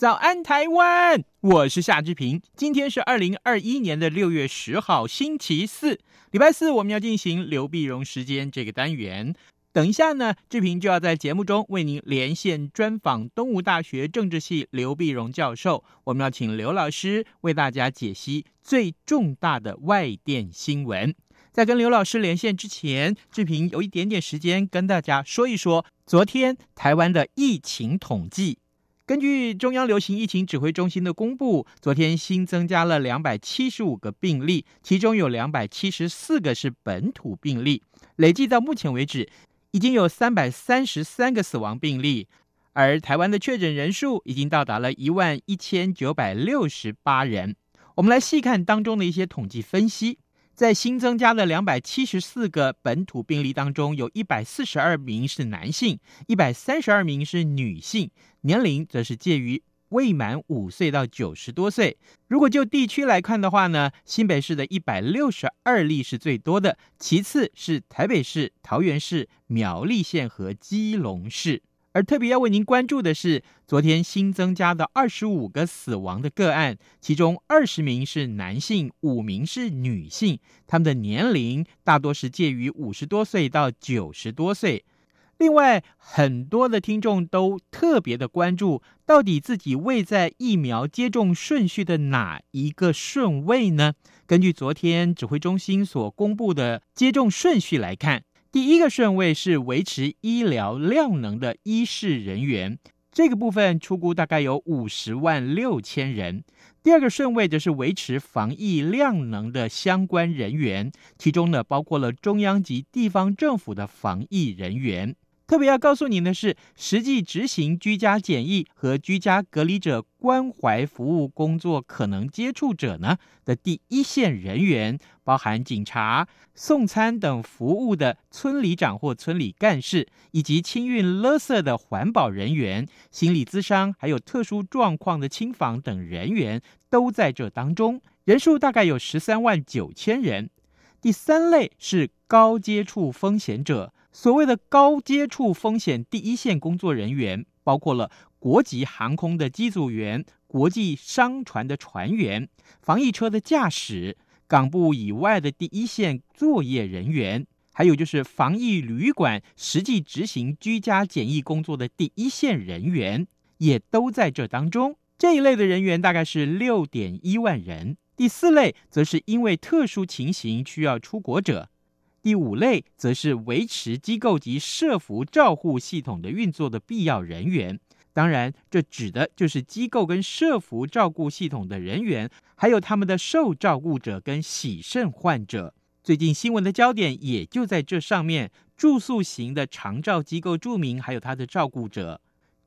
早安，台湾！我是夏志平。今天是二零二一年的六月十号，星期四，礼拜四，我们要进行刘碧荣时间这个单元。等一下呢，志平就要在节目中为您连线专访东吴大学政治系刘碧荣教授。我们要请刘老师为大家解析最重大的外电新闻。在跟刘老师连线之前，志平有一点点时间跟大家说一说昨天台湾的疫情统计。根据中央流行疫情指挥中心的公布，昨天新增加了两百七十五个病例，其中有两百七十四个是本土病例，累计到目前为止。已经有三百三十三个死亡病例，而台湾的确诊人数已经到达了一万一千九百六十八人。我们来细看当中的一些统计分析，在新增加的两百七十四个本土病例当中，有一百四十二名是男性，一百三十二名是女性，年龄则是介于。未满五岁到九十多岁，如果就地区来看的话呢，新北市的一百六十二例是最多的，其次是台北市、桃园市、苗栗县和基隆市。而特别要为您关注的是，昨天新增加的二十五个死亡的个案，其中二十名是男性，五名是女性，他们的年龄大多是介于五十多岁到九十多岁。另外，很多的听众都特别的关注，到底自己位在疫苗接种顺序的哪一个顺位呢？根据昨天指挥中心所公布的接种顺序来看，第一个顺位是维持医疗量能的医事人员，这个部分出估大概有五十万六千人。第二个顺位则是维持防疫量能的相关人员，其中呢包括了中央及地方政府的防疫人员。特别要告诉您的是，实际执行居家检疫和居家隔离者关怀服务工作可能接触者呢的第一线人员，包含警察、送餐等服务的村里长或村里干事，以及清运垃圾的环保人员、心理咨商，还有特殊状况的亲访等人员，都在这当中，人数大概有十三万九千人。第三类是高接触风险者。所谓的高接触风险第一线工作人员，包括了国籍航空的机组员、国际商船的船员、防疫车的驾驶、港部以外的第一线作业人员，还有就是防疫旅馆实际执行居家检疫工作的第一线人员，也都在这当中。这一类的人员大概是六点一万人。第四类则是因为特殊情形需要出国者。第五类则是维持机构及社福照护系统的运作的必要人员，当然，这指的就是机构跟社福照顾系统的人员，还有他们的受照顾者跟洗肾患者。最近新闻的焦点也就在这上面：住宿型的长照机构住民，还有他的照顾者；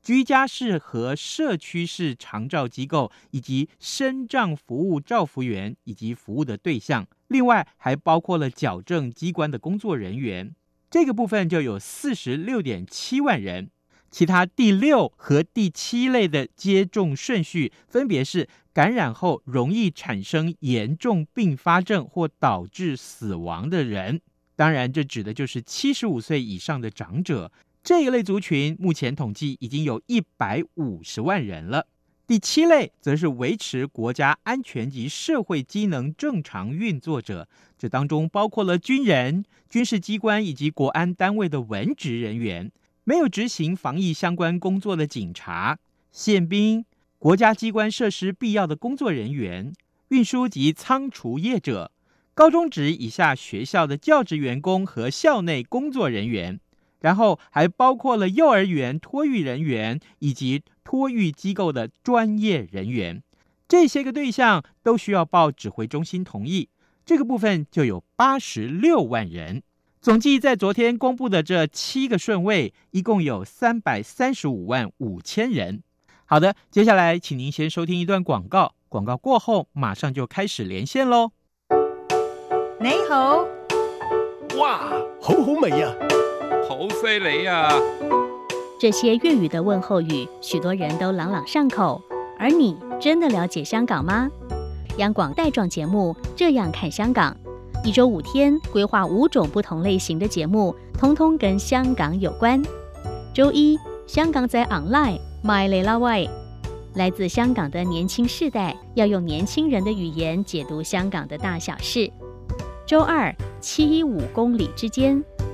居家式和社区式长照机构，以及身障服务照服员以及服务的对象。另外还包括了矫正机关的工作人员，这个部分就有四十六点七万人。其他第六和第七类的接种顺序分别是感染后容易产生严重并发症或导致死亡的人，当然这指的就是七十五岁以上的长者。这一类族群目前统计已经有一百五十万人了。第七类则是维持国家安全及社会机能正常运作者，这当中包括了军人、军事机关以及国安单位的文职人员，没有执行防疫相关工作的警察、宪兵、国家机关设施必要的工作人员、运输及仓储业者、高中职以下学校的教职员工和校内工作人员。然后还包括了幼儿园托育人员以及托育机构的专业人员，这些个对象都需要报指挥中心同意。这个部分就有八十六万人。总计在昨天公布的这七个顺位，一共有三百三十五万五千人。好的，接下来请您先收听一段广告，广告过后马上就开始连线喽。你好，哇，好好味呀，好犀利呀！这些粤语的问候语，许多人都朗朗上口。而你真的了解香港吗？央广带状节目《这样看香港》，一周五天，规划五种不同类型的节目，通通跟香港有关。周一，香港在 online My Lela Way，来自香港的年轻世代要用年轻人的语言解读香港的大小事。周二，七一五公里之间。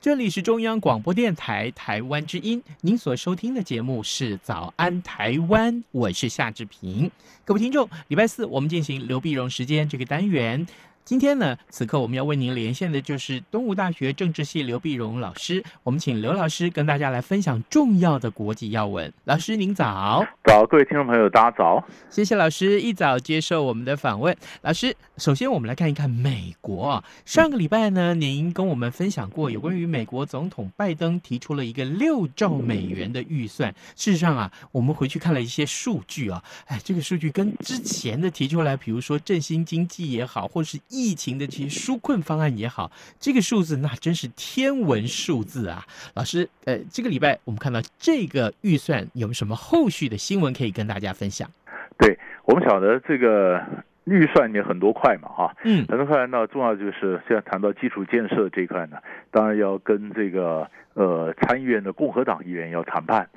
这里是中央广播电台台湾之音，您所收听的节目是《早安台湾》，我是夏志平。各位听众，礼拜四我们进行刘碧荣时间这个单元。今天呢，此刻我们要为您连线的就是东吴大学政治系刘碧荣老师。我们请刘老师跟大家来分享重要的国际要闻。老师您早，早，各位听众朋友大家早，谢谢老师一早接受我们的访问。老师，首先我们来看一看美国。上个礼拜呢，您跟我们分享过有关于美国总统拜登提出了一个六兆美元的预算。事实上啊，我们回去看了一些数据啊，哎，这个数据跟之前的提出来，比如说振兴经济也好，或是疫情的这些纾困方案也好，这个数字那真是天文数字啊！老师，呃，这个礼拜我们看到这个预算有没有什么后续的新闻可以跟大家分享？对，我们晓得这个预算也很多块嘛，哈，嗯，很多块。呢重要就是现在谈到基础建设这一块呢，当然要跟这个呃参议院的共和党议员要谈判。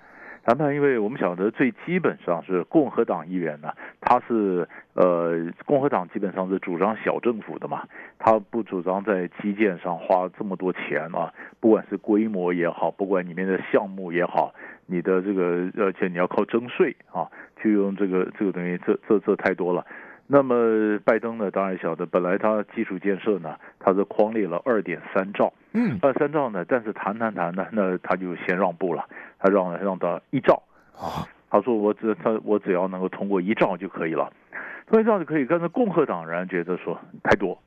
谈判，因为我们晓得最基本上是共和党议员呢，他是呃共和党基本上是主张小政府的嘛，他不主张在基建上花这么多钱啊，不管是规模也好，不管里面的项目也好，你的这个而且你要靠征税啊，就用这个这个东西，这这这太多了。那么拜登呢，当然晓得，本来他基础建设呢，他是框列了二点三兆，嗯，二三兆呢，但是谈谈谈呢，那他就先让步了，他让让到一兆，啊，他说我只他我只要能够通过一兆就可以了，通过一兆就可以，但是共和党人觉得说太多。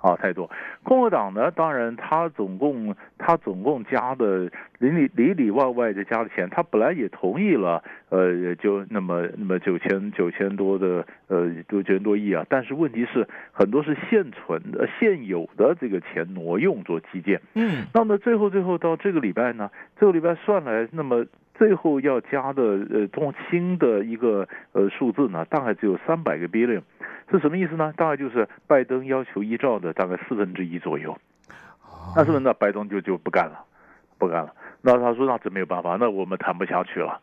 啊，太多。共和党呢，当然他总共他总共加的里里里里外外的加的钱，他本来也同意了，呃，也就那么那么九千九千多的呃九千多亿啊。但是问题是很多是现存的现有的这个钱挪用做基建。嗯，那么最后最后到这个礼拜呢，这个礼拜算来，那么最后要加的呃中新的一个呃数字呢，大概只有三百个 billion。是什么意思呢？大概就是拜登要求依照的大概四分之一左右，那是不是那拜登就就不干了，不干了？那他说那真没有办法，那我们谈不下去了，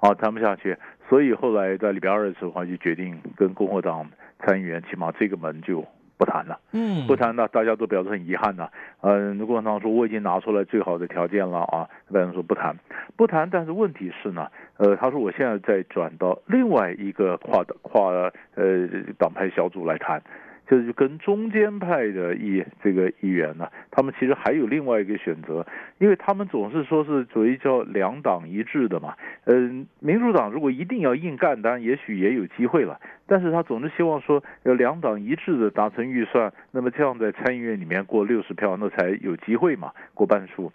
啊，谈不下去，所以后来在礼拜二的时候，他就决定跟共和党参议员起码这个门就不谈了，嗯，不谈了，大家都表示很遗憾呐。嗯，共产党说我已经拿出来最好的条件了啊，拜登说不谈，不谈。但是问题是呢，呃，他说我现在再转到另外一个跨的跨呃党派小组来谈。就是跟中间派的议这个议员呢，他们其实还有另外一个选择，因为他们总是说是属于叫两党一致的嘛。嗯，民主党如果一定要硬干，当然也许也有机会了。但是他总是希望说要两党一致的达成预算，那么这样在参议院里面过六十票，那才有机会嘛，过半数，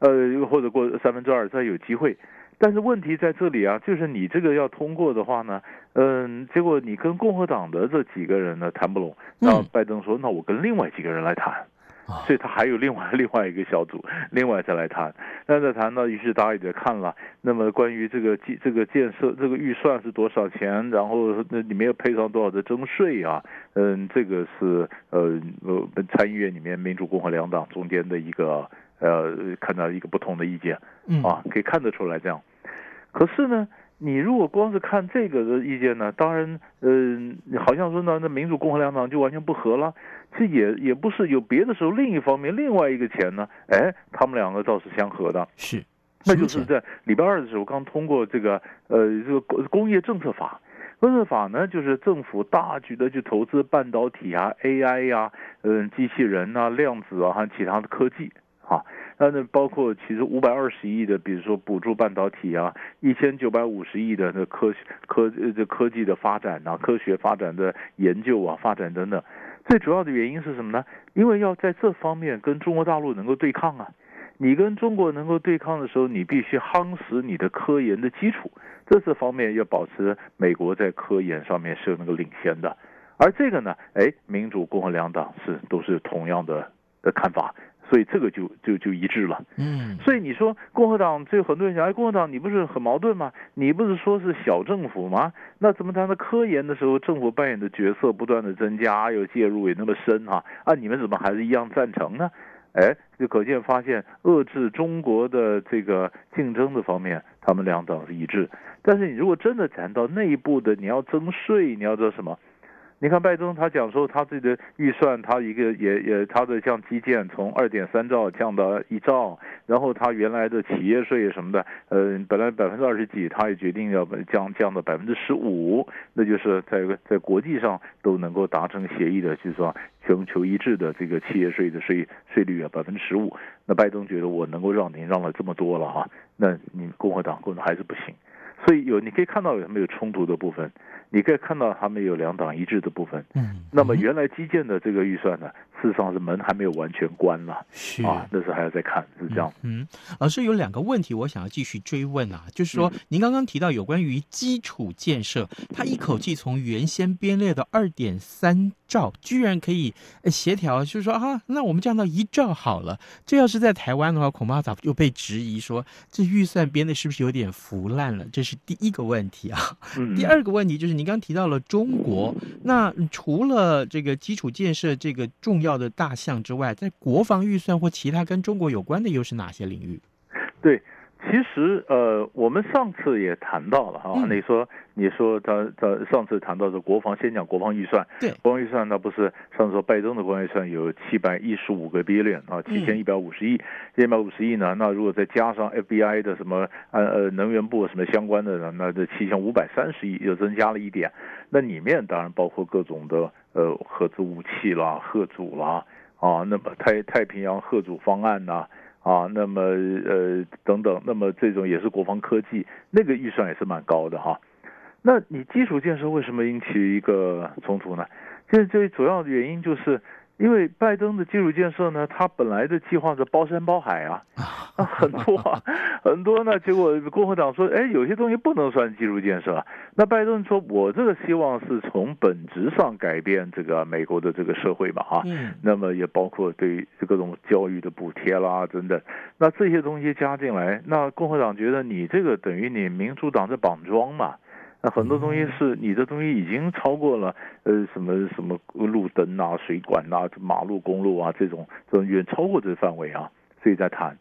呃，或者过三分之二才有机会。但是问题在这里啊，就是你这个要通过的话呢，嗯，结果你跟共和党的这几个人呢谈不拢，那拜登说，那我跟另外几个人来谈，所以他还有另外 另外一个小组，另外再来谈。那再谈到，于是大家也在看了，那么关于这个建这个建设这个预算是多少钱，然后那里面要配上多少的征税啊，嗯，这个是呃呃参议院里面民主共和两党中间的一个。呃，看到一个不同的意见，啊，可以看得出来这样。可是呢，你如果光是看这个的意见呢，当然，嗯、呃，好像说呢，那民主共和两党就完全不合了。这也也不是有别的时候，另一方面，另外一个钱呢，哎，他们两个倒是相合的。是，那就是在礼拜二的时候刚通过这个呃这个工业政策法。工业法呢，就是政府大举的去投资半导体啊、AI 呀、啊、嗯、呃、机器人啊、量子啊还有其他的科技。啊，那那包括其实五百二十亿的，比如说补助半导体啊，一千九百五十亿的那科科这科技的发展啊，科学发展的研究啊，发展等等。最主要的原因是什么呢？因为要在这方面跟中国大陆能够对抗啊。你跟中国能够对抗的时候，你必须夯实你的科研的基础。这这方面要保持美国在科研上面是有那个领先的。而这个呢，哎，民主共和两党是都是同样的的看法。所以这个就就就一致了，嗯，所以你说共和党，就很多人讲，哎，共和党你不是很矛盾吗？你不是说是小政府吗？那怎么谈到科研的时候，政府扮演的角色不断的增加，又介入也那么深哈？啊，你们怎么还是一样赞成呢？哎，就可见发现遏制中国的这个竞争的方面，他们两党是一致。但是你如果真的谈到内部的，你要征税，你要做什么？你看拜登，他讲说他自己的预算，他一个也也他的像基建从二点三兆降到一兆，然后他原来的企业税什么的，呃，本来百分之二十几，他也决定要降降到百分之十五，那就是在在国际上都能够达成协议的，就是说全球一致的这个企业税的税税率啊，百分之十五。那拜登觉得我能够让您让了这么多了哈，那你共和党可能还是不行。所以有你可以看到有没有冲突的部分，你可以看到他们有两党一致的部分。嗯，那么原来基建的这个预算呢，事实上是门还没有完全关了，是啊，那时候还要再看，是这样。嗯，老师有两个问题，我想要继续追问啊，就是说您刚刚提到有关于基础建设，它一口气从原先编列的二点三兆，居然可以协调，就是说啊，那我们降到一兆好了。这要是在台湾的话，恐怕早就被质疑说这预算编的是不是有点腐烂了？这是第一个问题啊。第二个问题就是您刚提到了中国，那除了这个基础建设这个重要的大项之外，在国防预算或其他跟中国有关的又是哪些领域？对。其实，呃，我们上次也谈到了哈，嗯、你说，你说他他上次谈到的国防，先讲国防预算，对，国防预算那不是上次说拜登的国防预算有七百一十五个 billion 啊，七千一百五十亿，一百五十亿呢，那如果再加上 FBI 的什么呃呃能源部什么相关的呢，那这七千五百三十亿又增加了一点，那里面当然包括各种的呃核子武器啦、核主啦啊，那么太太平洋核主方案呐、啊。啊，那么呃等等，那么这种也是国防科技，那个预算也是蛮高的哈。那你基础建设为什么引起一个冲突呢？其实最主要的原因就是。因为拜登的基础建设呢，他本来的计划是包山包海啊，啊很多啊，很多呢。结果共和党说，哎，有些东西不能算基础建设。那拜登说，我这个希望是从本质上改变这个美国的这个社会嘛，哈。嗯。那么也包括对各种教育的补贴啦，等等。那这些东西加进来，那共和党觉得你这个等于你民主党在绑桩嘛。那很多东西是你的东西已经超过了，呃，什么什么路灯啊、水管啊、马路、公路啊这种，这种远超过这个范围啊，所以在谈。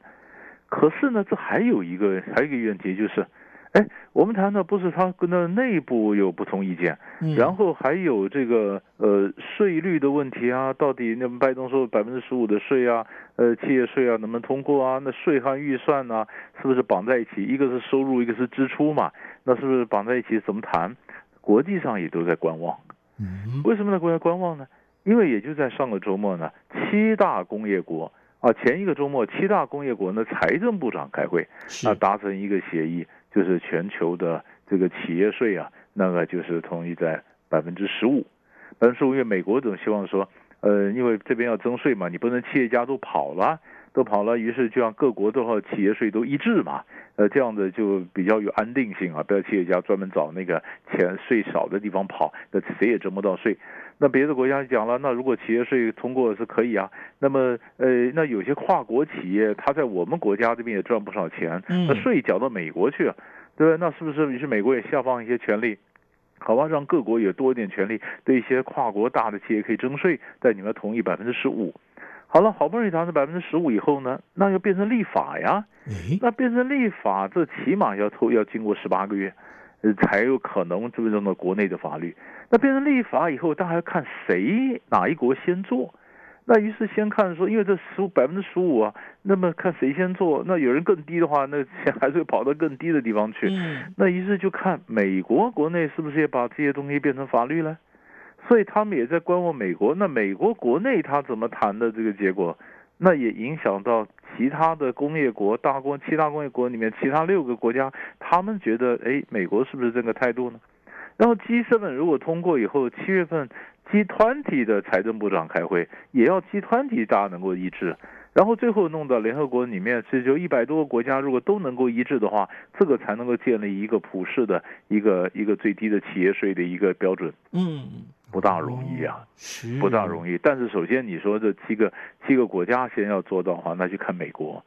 可是呢，这还有一个还有一个问题就是，哎，我们谈的不是他跟那内部有不同意见，嗯、然后还有这个呃税率的问题啊，到底那么拜登说百分之十五的税啊，呃企业税啊能不能通过啊？那税和预算呢、啊，是不是绑在一起？一个是收入，一个是支出嘛？那是不是绑在一起？怎么谈？国际上也都在观望。嗯，为什么在？国家观望呢？因为也就在上个周末呢，七大工业国啊，前一个周末七大工业国呢财政部长开会，啊达成一个协议。就是全球的这个企业税啊，那个就是统一在百分之十五，百分之十五。因为美国总希望说，呃，因为这边要征税嘛，你不能企业家都跑了，都跑了，于是就让各国的话企业税都一致嘛，呃，这样子就比较有安定性啊，不要企业家专门找那个钱税少的地方跑，那谁也征不到税。那别的国家讲了，那如果企业税通过是可以啊，那么呃，那有些跨国企业，它在我们国家这边也赚不少钱，那税缴到美国去，对吧？那是不是于是美国也下放一些权利？好吧，让各国也多一点权利，对一些跨国大的企业可以征税，但你们要同意百分之十五。好了，好不容易达到百分之十五以后呢，那要变成立法呀，那变成立法，这起码要透要经过十八个月。呃，才有可能这种的国内的法律，那变成立法以后，大家要看谁哪一国先做，那于是先看说，因为这十五百分之十五啊，那么看谁先做，那有人更低的话，那钱还是会跑到更低的地方去。那于是就看美国国内是不是也把这些东西变成法律了，所以他们也在观望美国，那美国国内他怎么谈的这个结果。那也影响到其他的工业国，大工其他工业国里面其他六个国家，他们觉得，哎，美国是不是这个态度呢？然后 G7 如果通过以后，七月份 G20 的财政部长开会，也要 G20 大家能够一致，然后最后弄到联合国里面，这就一百多个国家如果都能够一致的话，这个才能够建立一个普世的一个一个最低的企业税的一个标准。嗯。不大容易啊，不大容易。但是首先你说这七个七个国家先要做到的话，那就看美国。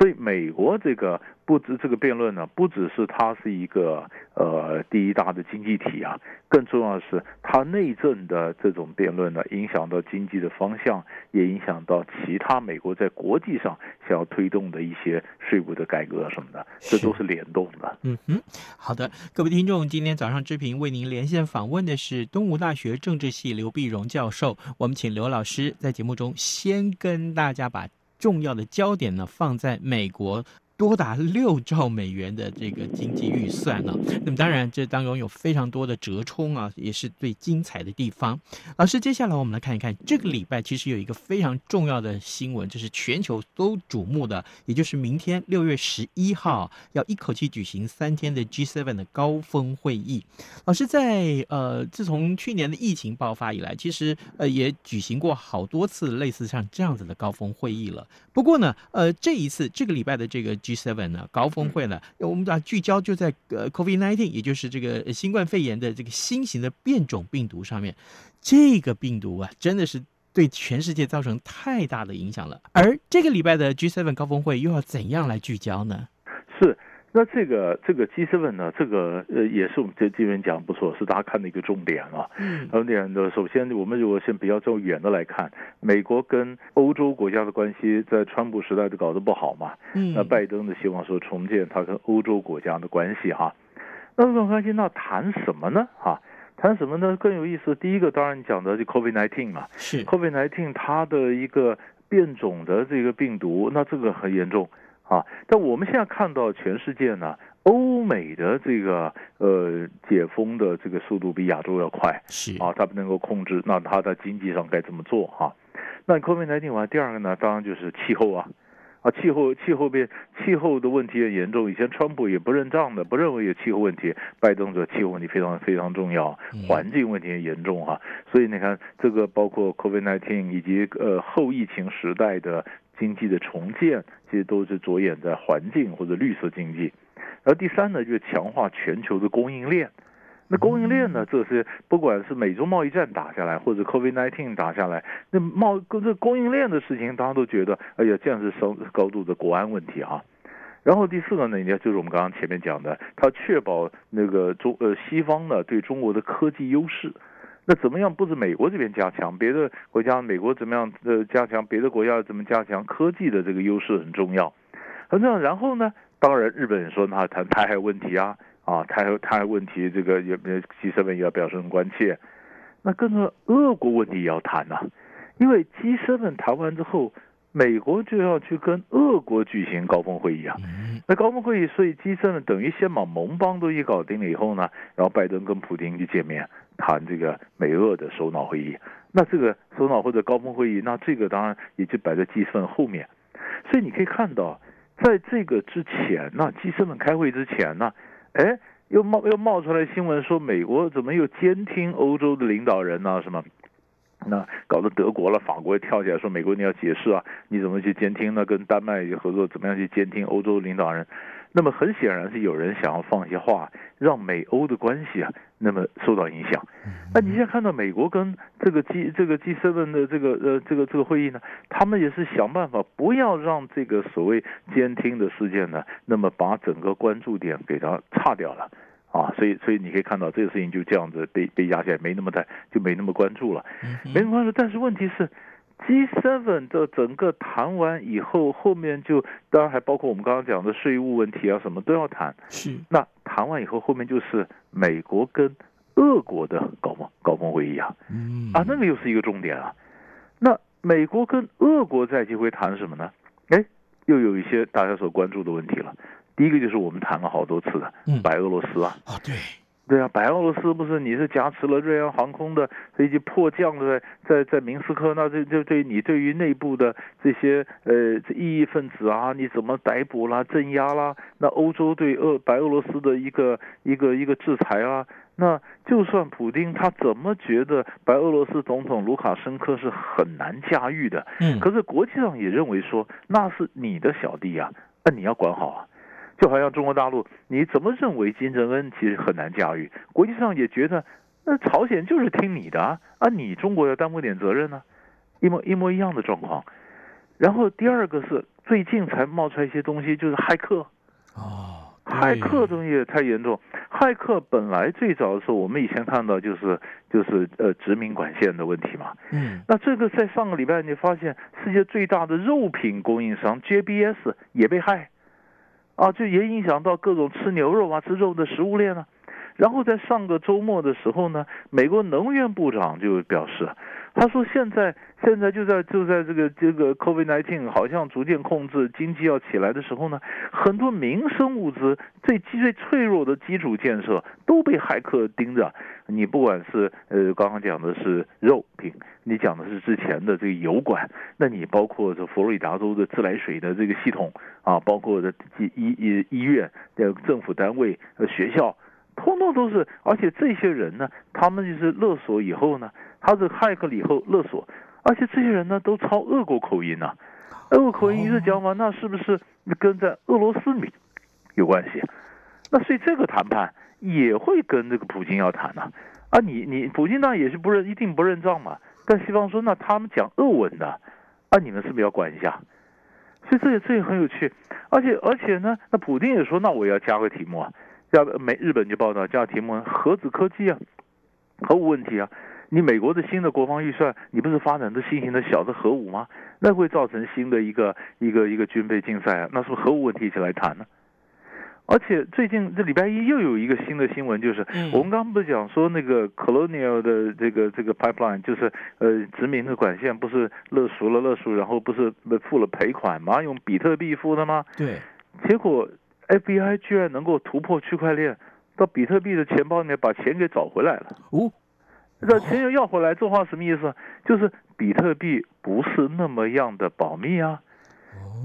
所以美国这个不止这个辩论呢，不只是它是一个呃第一大的经济体啊，更重要的是它内政的这种辩论呢，影响到经济的方向，也影响到其他美国在国际上想要推动的一些税务的改革什么的，这都是联动的。嗯哼，好的，各位听众，今天早上之平为您连线访问的是东吴大学政治系刘碧荣教授，我们请刘老师在节目中先跟大家把。重要的焦点呢，放在美国。多达六兆美元的这个经济预算呢、那么当然这当中有非常多的折冲啊，也是最精彩的地方。老师，接下来我们来看一看这个礼拜其实有一个非常重要的新闻，这是全球都瞩目的，也就是明天六月十一号要一口气举行三天的 G7 的高峰会议。老师在呃，自从去年的疫情爆发以来，其实呃也举行过好多次类似像这样子的高峰会议了。不过呢，呃，这一次这个礼拜的这个。G7 呢高峰会呢，我们把聚焦就在呃 Covid nineteen，也就是这个新冠肺炎的这个新型的变种病毒上面。这个病毒啊，真的是对全世界造成太大的影响了。而这个礼拜的 G7 高峰会又要怎样来聚焦呢？是。那这个这个 G7 呢，这个呃也是我们这这边讲不错，是大家看的一个重点啊。嗯。重点的，首先我们如果先比较走远的来看，美国跟欧洲国家的关系在川普时代就搞得不好嘛。嗯。那拜登呢，希望说重建他跟欧洲国家的关系哈。那这种关系，那谈什么呢？哈，谈什么呢？更有意思。第一个当然讲的是 COVID-19 嘛。是。COVID-19 它的一个变种的这个病毒，那这个很严重。啊，但我们现在看到全世界呢，欧美的这个呃解封的这个速度比亚洲要快，是啊，它不能够控制，那它在经济上该怎么做哈、啊？那 COVID-19 完，第二个呢，当然就是气候啊，啊，气候气候变气候的问题也严重，以前川普也不认账的，不认为有气候问题，拜登说气候问题非常非常重要，环境问题也严重哈、啊，所以你看这个包括 COVID-19 以及呃后疫情时代的。经济的重建其实都是着眼在环境或者绿色经济，而第三呢，就是强化全球的供应链。那供应链呢，这是不管是美洲贸易战打下来，或者 COVID-19 打下来，那贸跟这供应链的事情，大家都觉得，哎呀，这样是高高度的国安问题啊。然后第四个呢，应该就是我们刚刚前面讲的，它确保那个中呃西方呢对中国的科技优势。那怎么样？不止美国这边加强，别的国家，美国怎么样的加强？别的国家怎么加强？科技的这个优势很重要，很重要。然后呢，当然日本人说那谈台海问题啊，啊，台海台海问题这个也 G7 也要表示很关切。那跟着俄国问题也要谈呐、啊，因为 G7 谈完之后，美国就要去跟俄国举行高峰会议啊。那高峰会议，所以 G7 等于先把盟邦都一搞定了以后呢，然后拜登跟普京去见面谈这个美俄的首脑会议。那这个首脑或者高峰会议，那这个当然也就摆在 G7 后面。所以你可以看到，在这个之前呢，G7 开会之前呢，哎。又冒又冒出来新闻说，美国怎么又监听欧洲的领导人呢？什么？那搞得德国了、法国也跳起来说，美国你要解释啊，你怎么去监听呢？跟丹麦合作，怎么样去监听欧洲领导人？那么很显然是有人想要放一些话，让美欧的关系啊，那么受到影响。那你现在看到美国跟这个 G 这个 G7 的这个呃这个这个会议呢，他们也是想办法不要让这个所谓监听的事件呢，那么把整个关注点给它岔掉了啊。所以所以你可以看到这个事情就这样子被被压下来，没那么大，就没那么关注了，没那么关注。但是问题是。G7 的整个谈完以后，后面就当然还包括我们刚刚讲的税务问题啊，什么都要谈。是。那谈完以后，后面就是美国跟俄国的高峰高峰会议啊。嗯。啊，那个又是一个重点啊。那美国跟俄国在一起会谈什么呢？哎，又有一些大家所关注的问题了。第一个就是我们谈了好多次的白俄罗斯啊。啊、嗯，对。对啊，白俄罗斯不是你是挟持了瑞安航空的飞机迫降在在在明斯克，那这这对你对于内部的这些呃异议分子啊，你怎么逮捕啦、镇压啦？那欧洲对俄白俄罗斯的一个一个一个制裁啊，那就算普京他怎么觉得白俄罗斯总统卢卡申科是很难驾驭的，嗯，可是国际上也认为说那是你的小弟啊，那你要管好啊。就好像中国大陆，你怎么认为金正恩其实很难驾驭？国际上也觉得，那朝鲜就是听你的啊，啊，你中国要担负点责任呢，一模一模一样的状况。然后第二个是最近才冒出来一些东西，就是骇客。哦，骇客东西也太严重。骇客本来最早的时候，我们以前看到就是就是呃殖民管线的问题嘛。嗯。那这个在上个礼拜你发现，世界最大的肉品供应商 JBS 也被骇。啊，就也影响到各种吃牛肉啊、吃肉的食物链啊。然后在上个周末的时候呢，美国能源部长就表示，他说现在现在就在就在这个这个 COVID-19 好像逐渐控制，经济要起来的时候呢，很多民生物资最最脆弱的基础建设都被骇客盯着。你不管是呃刚刚讲的是肉品，你讲的是之前的这个油管，那你包括这佛罗里达州的自来水的这个系统啊，包括的医医医院的政府单位和学校。通通都是，而且这些人呢，他们就是勒索以后呢，他是骇客了以后勒索，而且这些人呢都操俄国口音呢，俄国口音一直讲嘛，那是不是跟在俄罗斯里有关系？那所以这个谈判也会跟这个普京要谈呢，啊，你你普京那也是不认一定不认账嘛，但西方说那他们讲俄文的，啊，你们是不是要管一下？所以这也这也很有趣，而且而且呢，那普京也说，那我要加个题目啊。叫美日本就报道叫题目核子科技啊，核武问题啊，你美国的新的国防预算，你不是发展的新型的小的核武吗？那会造成新的一个一个一个军备竞赛啊，那是不是核武问题一起来谈呢？而且最近这礼拜一又有一个新的新闻，就是我们刚刚不是讲说那个 Colonial 的这个这个 pipeline，就是呃殖民的管线不是勒赎了勒赎，然后不是付了赔款吗？用比特币付的吗？对，结果。FBI 居然能够突破区块链，到比特币的钱包里面把钱给找回来了。哦，这钱又要回来，这话什么意思？就是比特币不是那么样的保密啊，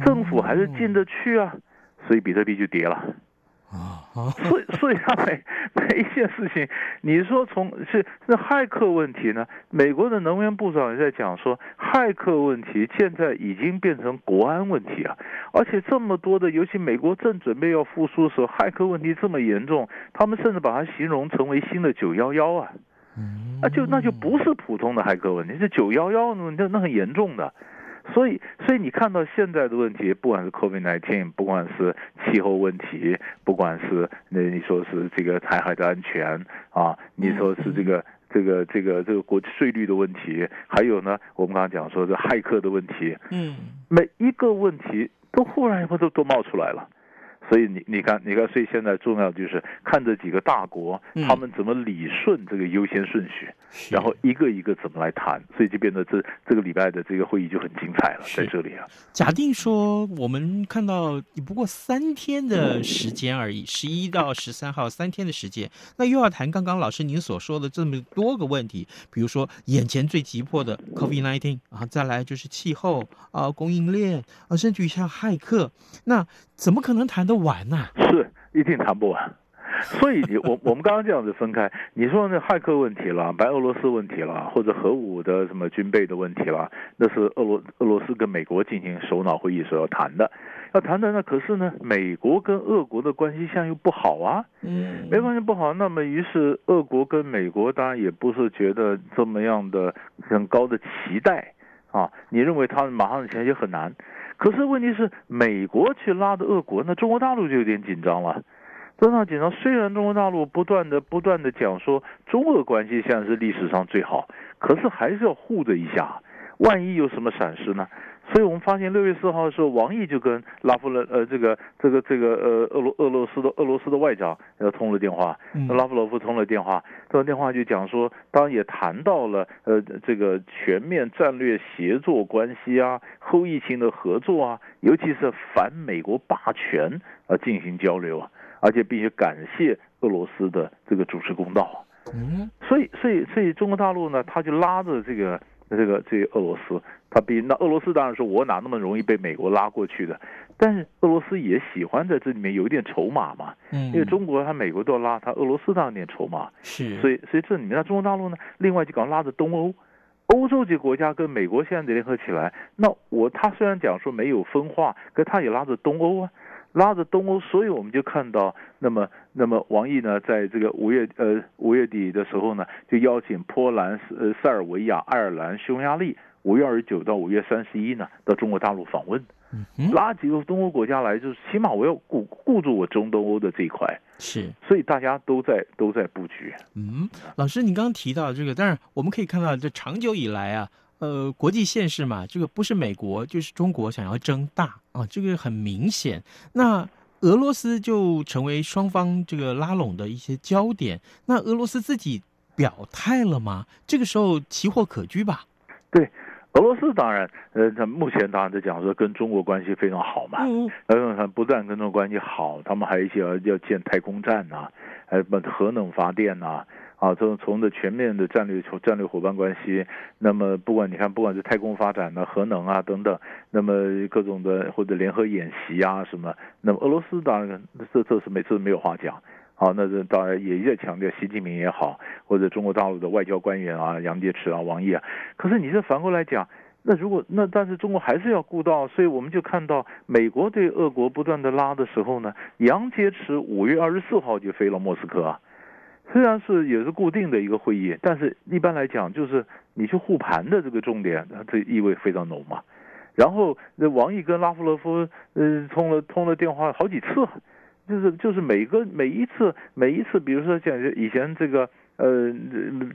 政府还是进得去啊，所以比特币就跌了。所以，所以他每 每一件事情，你说从是那骇客问题呢？美国的能源部长也在讲说，骇客问题现在已经变成国安问题啊！而且这么多的，尤其美国正准备要复苏的时候，骇客问题这么严重，他们甚至把它形容成为新的九幺幺啊！啊，就那就不是普通的骇客问题，是九幺幺那那很严重的。所以，所以你看到现在的问题，不管是 COVID-19，不管是气候问题，不管是那你说是这个台海的安全啊，你说是这个这个这个这个国际税率的问题，还有呢，我们刚刚讲说这骇客的问题，嗯，每一个问题都忽然一会都都冒出来了。所以你你看你看，所以现在重要就是看这几个大国，嗯、他们怎么理顺这个优先顺序，然后一个一个怎么来谈，所以就变得这这个礼拜的这个会议就很精彩了，在这里啊。假定说我们看到不过三天的时间而已，十一到十三号三天的时间，那又要谈刚刚老师您所说的这么多个问题，比如说眼前最急迫的 COVID-19 啊，再来就是气候啊、供应链啊，甚至于像骇客，那怎么可能谈得完呢、啊？是，一定谈不完。所以你我 我们刚刚这样子分开，你说那骇客问题了，白俄罗斯问题了，或者核武的什么军备的问题了，那是俄罗俄罗斯跟美国进行首脑会议时候要谈的，要谈的那可是呢，美国跟俄国的关系现在又不好啊，嗯，没关系不好，那么于是俄国跟美国当然也不是觉得这么样的很高的期待啊，你认为他们马上前也很难，可是问题是美国去拉着俄国，那中国大陆就有点紧张了。非常紧张。虽然中国大陆不断的、不断的讲说中俄关系现在是历史上最好，可是还是要护着一下，万一有什么闪失呢？所以我们发现六月四号的时候，王毅就跟拉夫勒呃这个这个这个呃俄罗俄罗斯的俄罗斯的外长呃通了电话，拉夫罗夫通了电话，通了电话就讲说，当然也谈到了呃这个全面战略协作关系啊，后疫情的合作啊，尤其是反美国霸权啊进行交流啊。而且必须感谢俄罗斯的这个主持公道，嗯，所以所以所以中国大陆呢，他就拉着这个这个这个俄罗斯，他比那俄罗斯当然说，我哪那么容易被美国拉过去的？但是俄罗斯也喜欢在这里面有一点筹码嘛，嗯，因为中国他美国都要拉他，俄罗斯当然点筹码，是，所以所以这里面那中国大陆呢，另外就搞拉着东欧，欧洲这国家跟美国现在联合起来，那我他虽然讲说没有分化，可他也拉着东欧啊。拉着东欧，所以我们就看到，那么，那么王毅呢，在这个五月呃五月底的时候呢，就邀请波兰、呃塞尔维亚、爱尔兰、匈牙利，五月二十九到五月三十一呢，到中国大陆访问，拉几个东欧国家来，就是起码我要顾顾住我中东欧的这一块，是，所以大家都在都在布局。嗯，老师，你刚刚提到这个，但是我们可以看到，这长久以来啊。呃，国际现实嘛，这个不是美国就是中国想要争大啊，这个很明显。那俄罗斯就成为双方这个拉拢的一些焦点。那俄罗斯自己表态了吗？这个时候奇货可居吧？对，俄罗斯当然，呃，他目前当然在讲说跟中国关系非常好嘛，嗯，呃，不但跟中国关系好，他们还有一些要要建太空站呐、啊，还有核能发电呐、啊。啊，从从的全面的战略战略伙伴关系，那么不管你看，不管是太空发展的核能啊等等，那么各种的或者联合演习啊什么，那么俄罗斯当然这这是每次没有话讲，好，那这当然也在强调习近平也好，或者中国大陆的外交官员啊，杨洁篪啊、王毅啊，可是你这反过来讲，那如果那但是中国还是要顾到，所以我们就看到美国对俄国不断的拉的时候呢，杨洁篪五月二十四号就飞了莫斯科啊。虽然是也是固定的一个会议，但是一般来讲，就是你去护盘的这个重点，这意味非常浓嘛。然后那王毅跟拉夫罗夫，呃，通了通了电话好几次，就是就是每个每一次每一次，比如说像以前这个呃，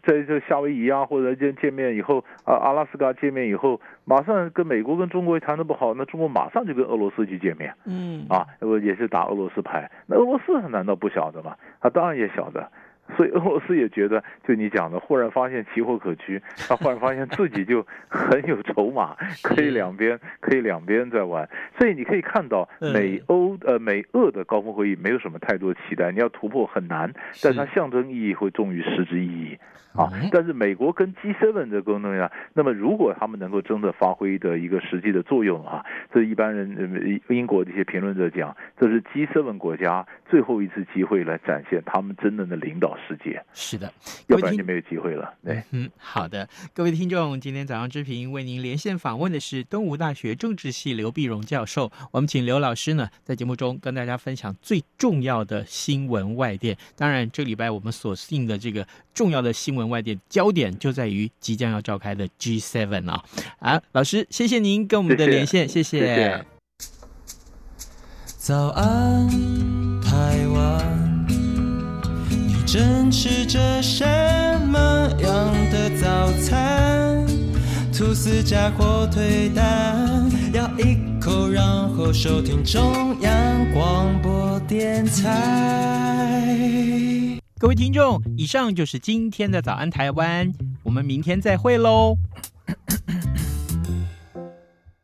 在这夏威夷啊，或者见见面以后啊，阿拉斯加见面以后，马上跟美国跟中国谈的不好，那中国马上就跟俄罗斯去见面，嗯，啊，我也是打俄罗斯牌。那俄罗斯难道不晓得吗？他当然也晓得。所以俄罗斯也觉得，就你讲的，忽然发现奇货可居，他忽然发现自己就很有筹码，可以两边可以两边在玩。所以你可以看到，美欧呃美俄的高峰会议没有什么太多期待，你要突破很难，但它象征意义会重于实质意义啊。但是美国跟 G7 的沟通呀，那么如果他们能够真的发挥的一个实际的作用啊，这一般人英国的一些评论者讲，这是 G7 国家最后一次机会来展现他们真正的领导。世界是的，要不然就没有机会了。对，嗯，好的，各位听众，今天早上之平为您连线访问的是东吴大学政治系刘碧荣教授。我们请刘老师呢，在节目中跟大家分享最重要的新闻外电。当然，这礼拜我们所定的这个重要的新闻外电焦点就在于即将要召开的 G7 啊。啊，老师，谢谢您跟我们的连线，谢谢。谢谢。早安，台湾。正吃着什么样的早餐？吐司加火腿蛋，咬一口，然后收听中央广播电台。各位听众，以上就是今天的早安台湾，我们明天再会喽。